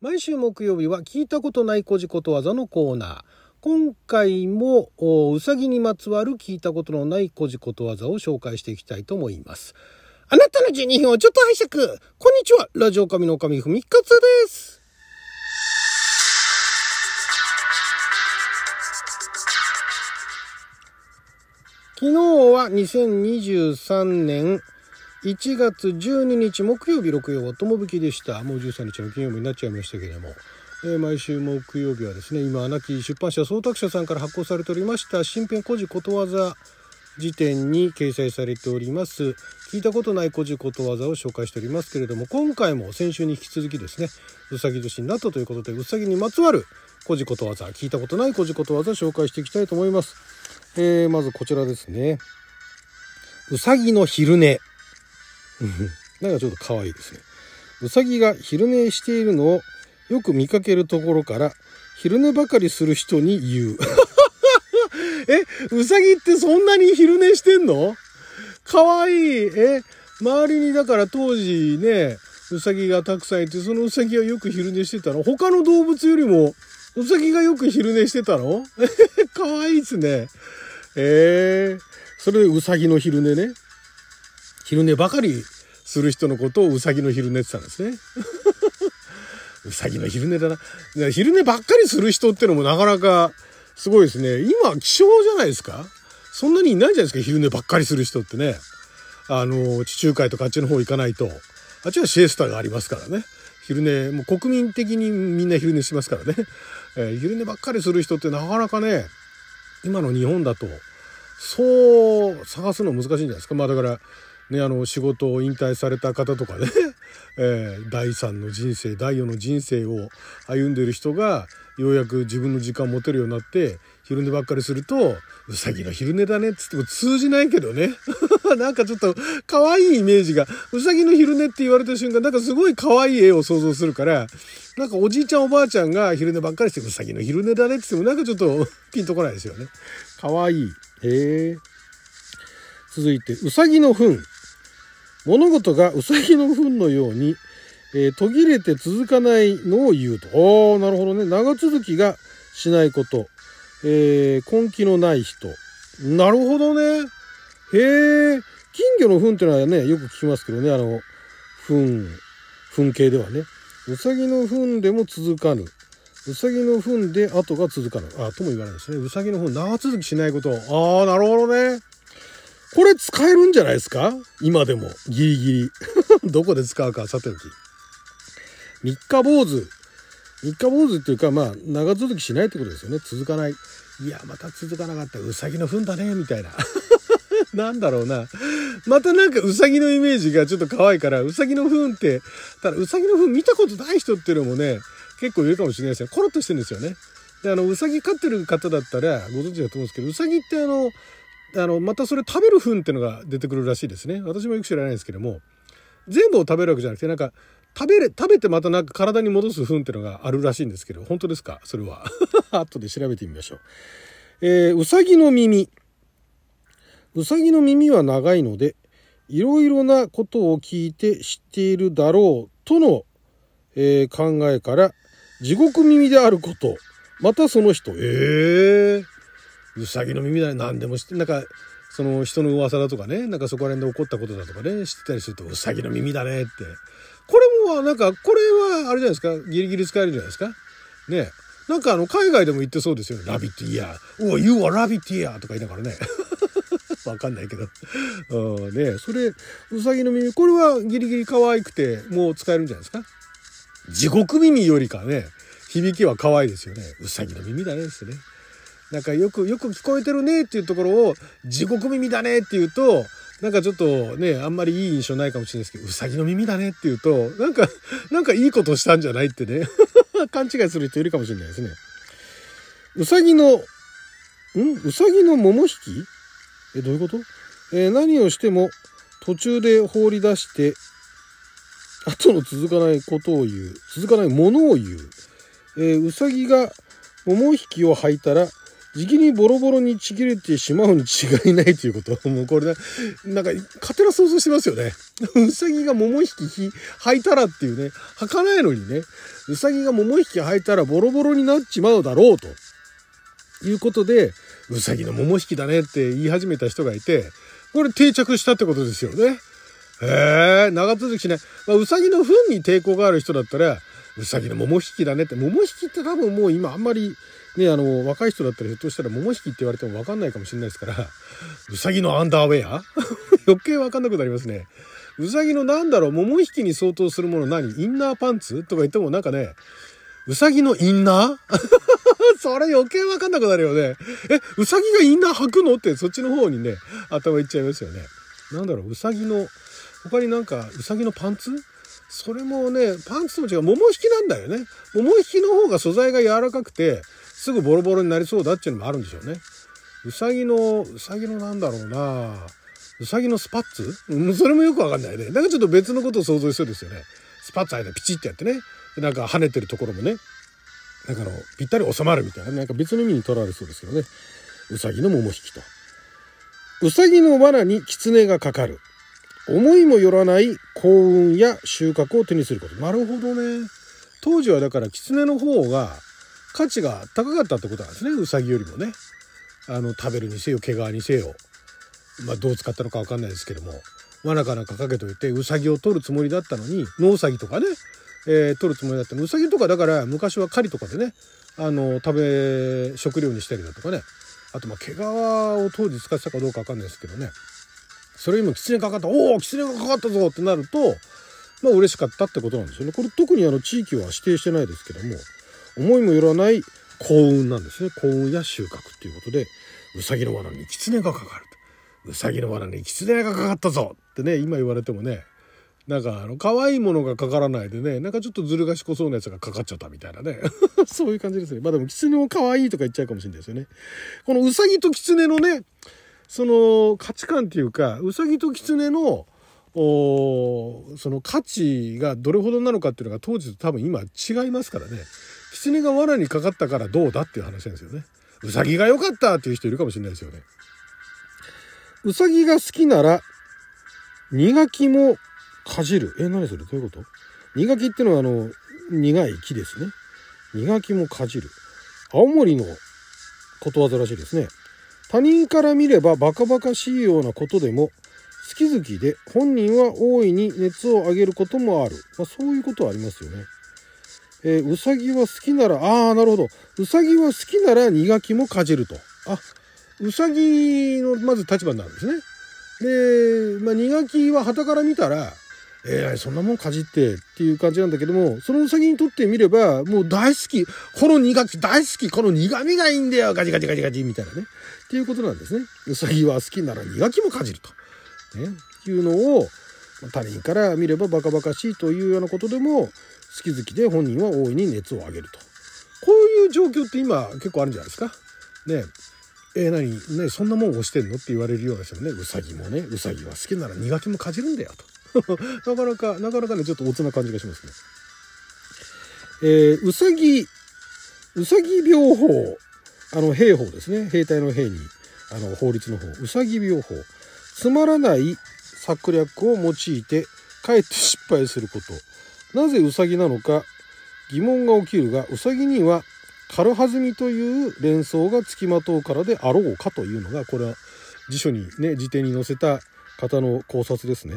毎週木曜日は聞いたことないこじことわざのコーナー。今回もうさぎにまつわる聞いたことのないこじことわざを紹介していきたいと思います。あなたの12分をちょっと拝借。こんにちは。ラジオ神の神ふみかつです。昨日は2023年1月12日木曜日6曜ともぶきでした。もう13日の金曜日になっちゃいましたけれども。えー、毎週木曜日はですね、今、亡き出版社総託社さんから発行されておりました新編古事ことわざ辞典に掲載されております。聞いたことない古事ことわざを紹介しておりますけれども、今回も先週に引き続きですね、うさぎ年になったということで、うさぎにまつわる古事ことわざ、聞いたことない古事ことわざを紹介していきたいと思います。えー、まずこちらですね。うさぎの昼寝。なんかちょっと可愛いですね。うさぎが昼寝しているのをよく見かけるところから昼寝ばかりする人に言う。え、うさぎってそんなに昼寝してんの？かわいい。え、周りにだから当時ね、うさぎがたくさんいて、そのうさぎはよく昼寝してたの？他の動物よりも、うさぎがよく昼寝してたの？かわいいっすね。えー、それでうさぎの昼寝ね。昼寝ばかりする人のことをうさぎの昼寝って言ったんですね。うさぎの昼寝だな。昼寝ばっかりする人ってのもなかなかすごいですね。今、希少じゃないですか？そんなにいないじゃないですか、昼寝ばっかりする人ってね。あの、地中海とかあっちの方行かないと。あっちはシエスタがありますからね。昼寝、もう国民的にみんな昼寝しますからね。えー、昼寝ばっかりする人ってなかなかね、今の日本だと、そう探すの難しいんじゃないですか？まあだから、ね、あの、仕事を引退された方とかね、えー、第3の人生、第4の人生を歩んでる人が、ようやく自分の時間を持てるようになって、昼寝ばっかりすると、うさぎの昼寝だねっつっても通じないけどね。なんかちょっと可愛いイメージが、うさぎの昼寝って言われた瞬間、なんかすごい可愛い絵を想像するから、なんかおじいちゃんおばあちゃんが昼寝ばっかりして、うさぎの昼寝だねって言ってもなんかちょっと ピンとこないですよね。可愛い。へえ。続いて、うさぎの糞。物事がうさぎの糞のように、えー、途切れて続かないのを言うと。ああ、なるほどね。長続きがしないこと。えー、根気のない人。なるほどね。へえ。金魚の糞っていうのはね、よく聞きますけどね、あの、糞、糞系ではね。うさぎの糞でも続かぬ。うさぎの糞で後が続かぬ。あ、とも言わないですね。うさぎの糞長続きしないこと。ああ、なるほどね。これ使えるんじゃないですか？今でも。ギリギリ。どこで使うかさておき。三日坊主。三日坊主っていうか、まあ、長続きしないってことですよね。続かない。いや、また続かなかった。うさぎの糞だね、みたいな。なんだろうな。またなんかうさぎのイメージがちょっと可愛いから、うさぎの糞って、ただうさぎの糞見たことない人っていうのもね、結構いるかもしれないですよ。コロッとしてるんですよね。で、あの、うさぎ飼ってる方だったらご存知だと思うんですけど、うさぎってあの、あの、またそれ食べる糞ってのが出てくるらしいですね。私もよく知らないですけども、全部を食べるわけじゃなくて、なんか、食べれ、食べてまたなんか体に戻す糞ってのがあるらしいんですけど、本当ですか？それは。後で調べてみましょう。えー、うさぎの耳。うさぎの耳は長いので、いろいろなことを聞いて知っているだろうとの、えー、考えから、地獄耳であること。またその人、ええーうさぎの耳だね。何でも知って、なんか、その人の噂だとかね、なんかそこら辺で起こったことだとかね、知ってたりすると、うさぎの耳だねって。これも、なんか、これは、あれじゃないですか、ギリギリ使えるじゃないですか。ね。なんかあの、海外でも言ってそうですよね。ラビットイヤー。お You はラビットイヤーとか言いながらね。わかんないけど。うん、ねそれ、うさぎの耳、これはギリギリ可愛くて、もう使えるんじゃないですか。地獄耳よりかね、響きは可愛いですよね。うさぎの耳だねですね。なんかよく、よく聞こえてるねっていうところを、地獄耳だねって言うと、なんかちょっとね、あんまりいい印象ないかもしれないですけど、うさぎの耳だねって言うと、なんか、なんかいいことしたんじゃないってね、勘違いする人いるかもしれないですね。うさぎの、ん？うさぎの桃引き？え、どういうこと？えー、何をしても途中で放り出して、後の続かないことを言う。続かないものを言う。えー、うさぎが桃引きを履いたらじきにボロボロにちぎれてしまうに違いないということは。もうこれね、なんか、勝手な想像してますよね。うさぎが桃引き履いたらっていうね、履かないのにね、うさぎが桃引き履いたらボロボロになっちまうだろうと。いうことで、うさぎの桃引きだねって言い始めた人がいて、これ定着したってことですよね。へえ、長続きしない。まあ、うさぎの糞に抵抗がある人だったら、うさぎの桃引きだねって、桃引きって多分もう今あんまりね、あの、若い人だったらひょっとしたら桃引きって言われてもわかんないかもしれないですから、うさぎのアンダーウェア？余計わかんなくなりますね。うさぎのなんだろう、桃引きに相当するもの何？インナーパンツ？とか言ってもなんかね、うさぎのインナー？それ余計わかんなくなるよね。え、うさぎがインナー履くの？ってそっちの方にね、頭いっちゃいますよね。なんだろう、うさぎの、他になんか、うさぎのパンツ？それもね、パンツとも違う。桃引きなんだよね。桃引きの方が素材が柔らかくて、すぐボロボロになりそうだっていうのもあるんでしょうね。うさぎの、うさぎのなんだろうなうさぎのスパッツ？う、それもよくわかんないね。なんかちょっと別のことを想像しそうですよね。スパッツ間ピチってやってね。なんか跳ねてるところもね。なんかの、ぴったり収まるみたいな、なんか別の意味に取られそうですけどね。うさぎの桃引きと。うさぎの罠に狐がかかる。思いもよらない幸運や収穫を手にすること。なるほどね。当時はだから狐の方が価値が高かったってことなんですね。うさぎよりもね。あの、食べるにせよ、毛皮にせよ。まあ、どう使ったのかわかんないですけども。罠かなんかかけといて、うさぎを取るつもりだったのに、ノウサギとかね、えー、取るつもりだったの。うさぎとかだから昔は狩りとかでね、あの、食べ、食料にしたりだとかね。あと、まあ、毛皮を当時使ってたかどうかわかんないですけどね。それにも狐かかった、おお狐がかかったぞってなると、まあ嬉しかったってことなんですよね。これ特にあの地域は指定してないですけども、思いもよらない幸運なんですね。幸運や収穫っていうことで、うさぎの罠に狐がかかると。うさぎの罠に狐がかかったぞってね、今言われてもね、なんかあの、可愛いものがかからないでね、なんかちょっとずる賢そうなやつがかかっちゃったみたいなね。そういう感じですね。まあでも狐も可愛いとか言っちゃうかもしれないですよね。このうさぎと狐のね、その価値観っていうか、うさぎと狐の、その価値がどれほどなのかっていうのが当時と多分今違いますからね。狐が罠にかかったからどうだっていう話なんですよね。うさぎが良かったっていう人いるかもしれないですよね。うさぎが好きなら、苦きもかじる。え、何それ？どういうこと？苦きってのはあの、苦い木ですね。苦きもかじる。青森のことわざらしいですね。他人から見ればバカバカしいようなことでも好き好きで本人は大いに熱を上げることもある。まあ、そういうことはありますよね。えー、うさぎは好きなら、ああ、なるほど。うさぎは好きなら苦きもかじると。あ、うさぎのまず立場になるんですね。で、まあ、苦きは旗から見たら、えー、そんなもんかじってっていう感じなんだけども、そのうさぎにとってみれば、もう大好き、この苦き大好き、この苦味がいいんだよ、ガチガチガチガチみたいなね。っていうことなんですね。うさぎは好きなら苦きもかじると。ね。いうのを、他人から見ればバカバカしいというようなことでも、好き好きで本人は大いに熱を上げると。こういう状況って今結構あるんじゃないですか。ねえー、何？ねそんなもん押してんの？って言われるような人もね、うさぎもね、うさぎは好きなら苦きもかじるんだよと。なかなか、なかなかね、ちょっとおつな感じがしますね。えー、うさぎ、うさぎ病法、あの、兵法ですね。兵隊の兵に、あの、法律の方、うさぎ病法。つまらない策略を用いて、かえって失敗すること。なぜうさぎなのか疑問が起きるが、うさぎには軽はずみという連想がつきまとうからであろうかというのが、これは辞書にね、辞典に載せた方の考察ですね。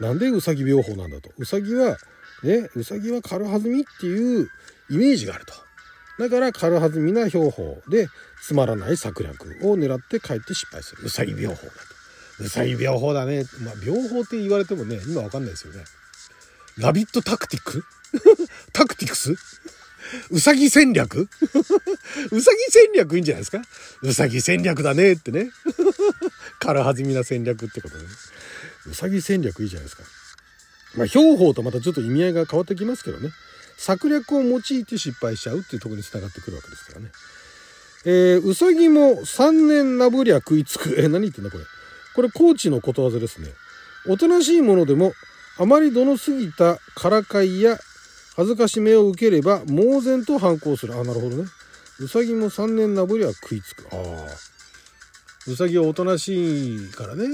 なんでうさぎ病法なんだと。うさぎは、ね、うさぎは軽はずみっていうイメージがあると。だから軽はずみな標法でつまらない策略を狙って帰って失敗する。うさぎ病法だと。うさぎ病法だね。まあ、病法って言われてもね、今わかんないですよね。ラビットタクティック？タクティクス？うさぎ戦略？うさぎ戦略いいんじゃないですか？うさぎ戦略だねってね。軽はずみな戦略ってこと、ね。うさぎ戦略いいじゃないですか。まあ、標法とまたちょっと意味合いが変わってきますけどね。策略を用いて失敗しちゃうっていうところに繋がってくるわけですからね。えー、うさぎも三年なぶりゃ食いつく。えー、何言ってんだこれ。これ、高知のことわざですね。おとなしいものでも、あまりどの過ぎたからかいや恥ずかしめを受ければ、猛然と反抗する。あ、なるほどね。うさぎも3年なぶりは食いつく。ああ。うさぎはおとなしいからね。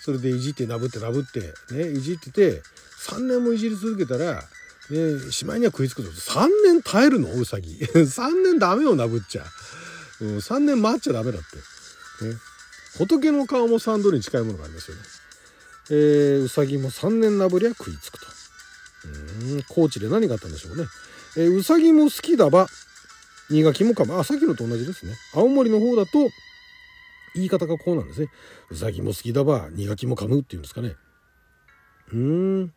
それでいじってなぶってなぶって、ね、いじってて、3年もいじり続けたら、ね、しまいには食いつくぞ。3年耐えるの？うさぎ。3年ダメよ、なぶっちゃ。うん、3年待っちゃダメだって。ね。仏の顔も3度に近いものがありますよね。えー、うさぎも3年なぶりは食いつくと。うん、高知で何があったんでしょうね。えー、うさぎも好きだば、新垣もかむ。あ、さっきのと同じですね。青森の方だと、言い方がこうなんですね。うさぎも好きだば、苦きも噛むっていうんですかね。うん。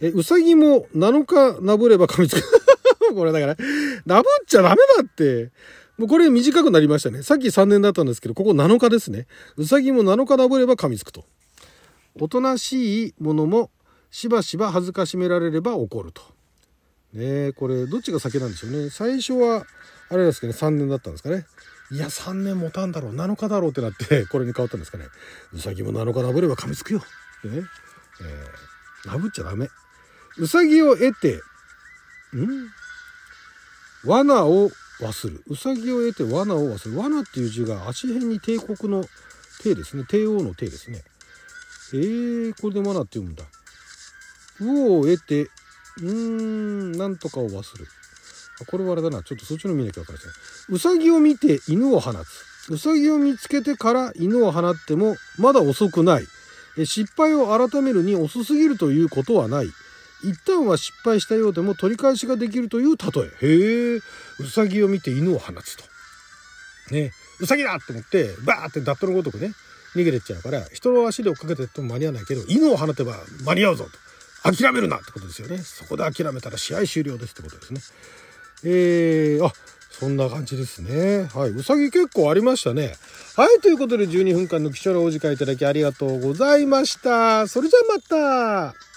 え、うさぎも7日なぶれば噛みつく。これだから、なぶっちゃダメだって。もうこれ短くなりましたね。さっき3年だったんですけど、ここ7日ですね。うさぎも7日なぶれば噛みつくと。おとなしいものもしばしば恥ずかしめられれば怒ると。ねこれどっちが先なんでしょうね。最初は、あれですけどね、3年だったんですかね。いや、3年持たんだろう、7日だろうってなって、これに変わったんですかね。うさぎも7日なぶれば噛みつくよ。ってね。えー、なぶっちゃダメ。うさぎを得て、ん？罠を忘る。うさぎを得て罠を忘る。罠っていう字が足辺に帝国の帝ですね。帝王の帝ですね。えー、これで罠って読むんだ。うを得て、うーん、なんとかを忘る。これはあれだな。ちょっとそっちの見なきゃ分からない。うさぎを見て犬を放つ。うさぎを見つけてから犬を放ってもまだ遅くない。失敗を改めるに遅すぎるということはない。一旦は失敗したようでも取り返しができるという例え。へえ、うさぎを見て犬を放つと。ね、うさぎだって思って、バーってダットのごとくね、逃げてっちゃうから、人の足で追っかけてっても間に合わないけど、犬を放てば間に合うぞと。諦めるなってことですよね。そこで諦めたら試合終了ですってことですね。えー、あ、そんな感じですね。はい。うさぎ結構ありましたね。はい。ということで12分間の貴重なお時間いただきありがとうございました。それじゃあまた。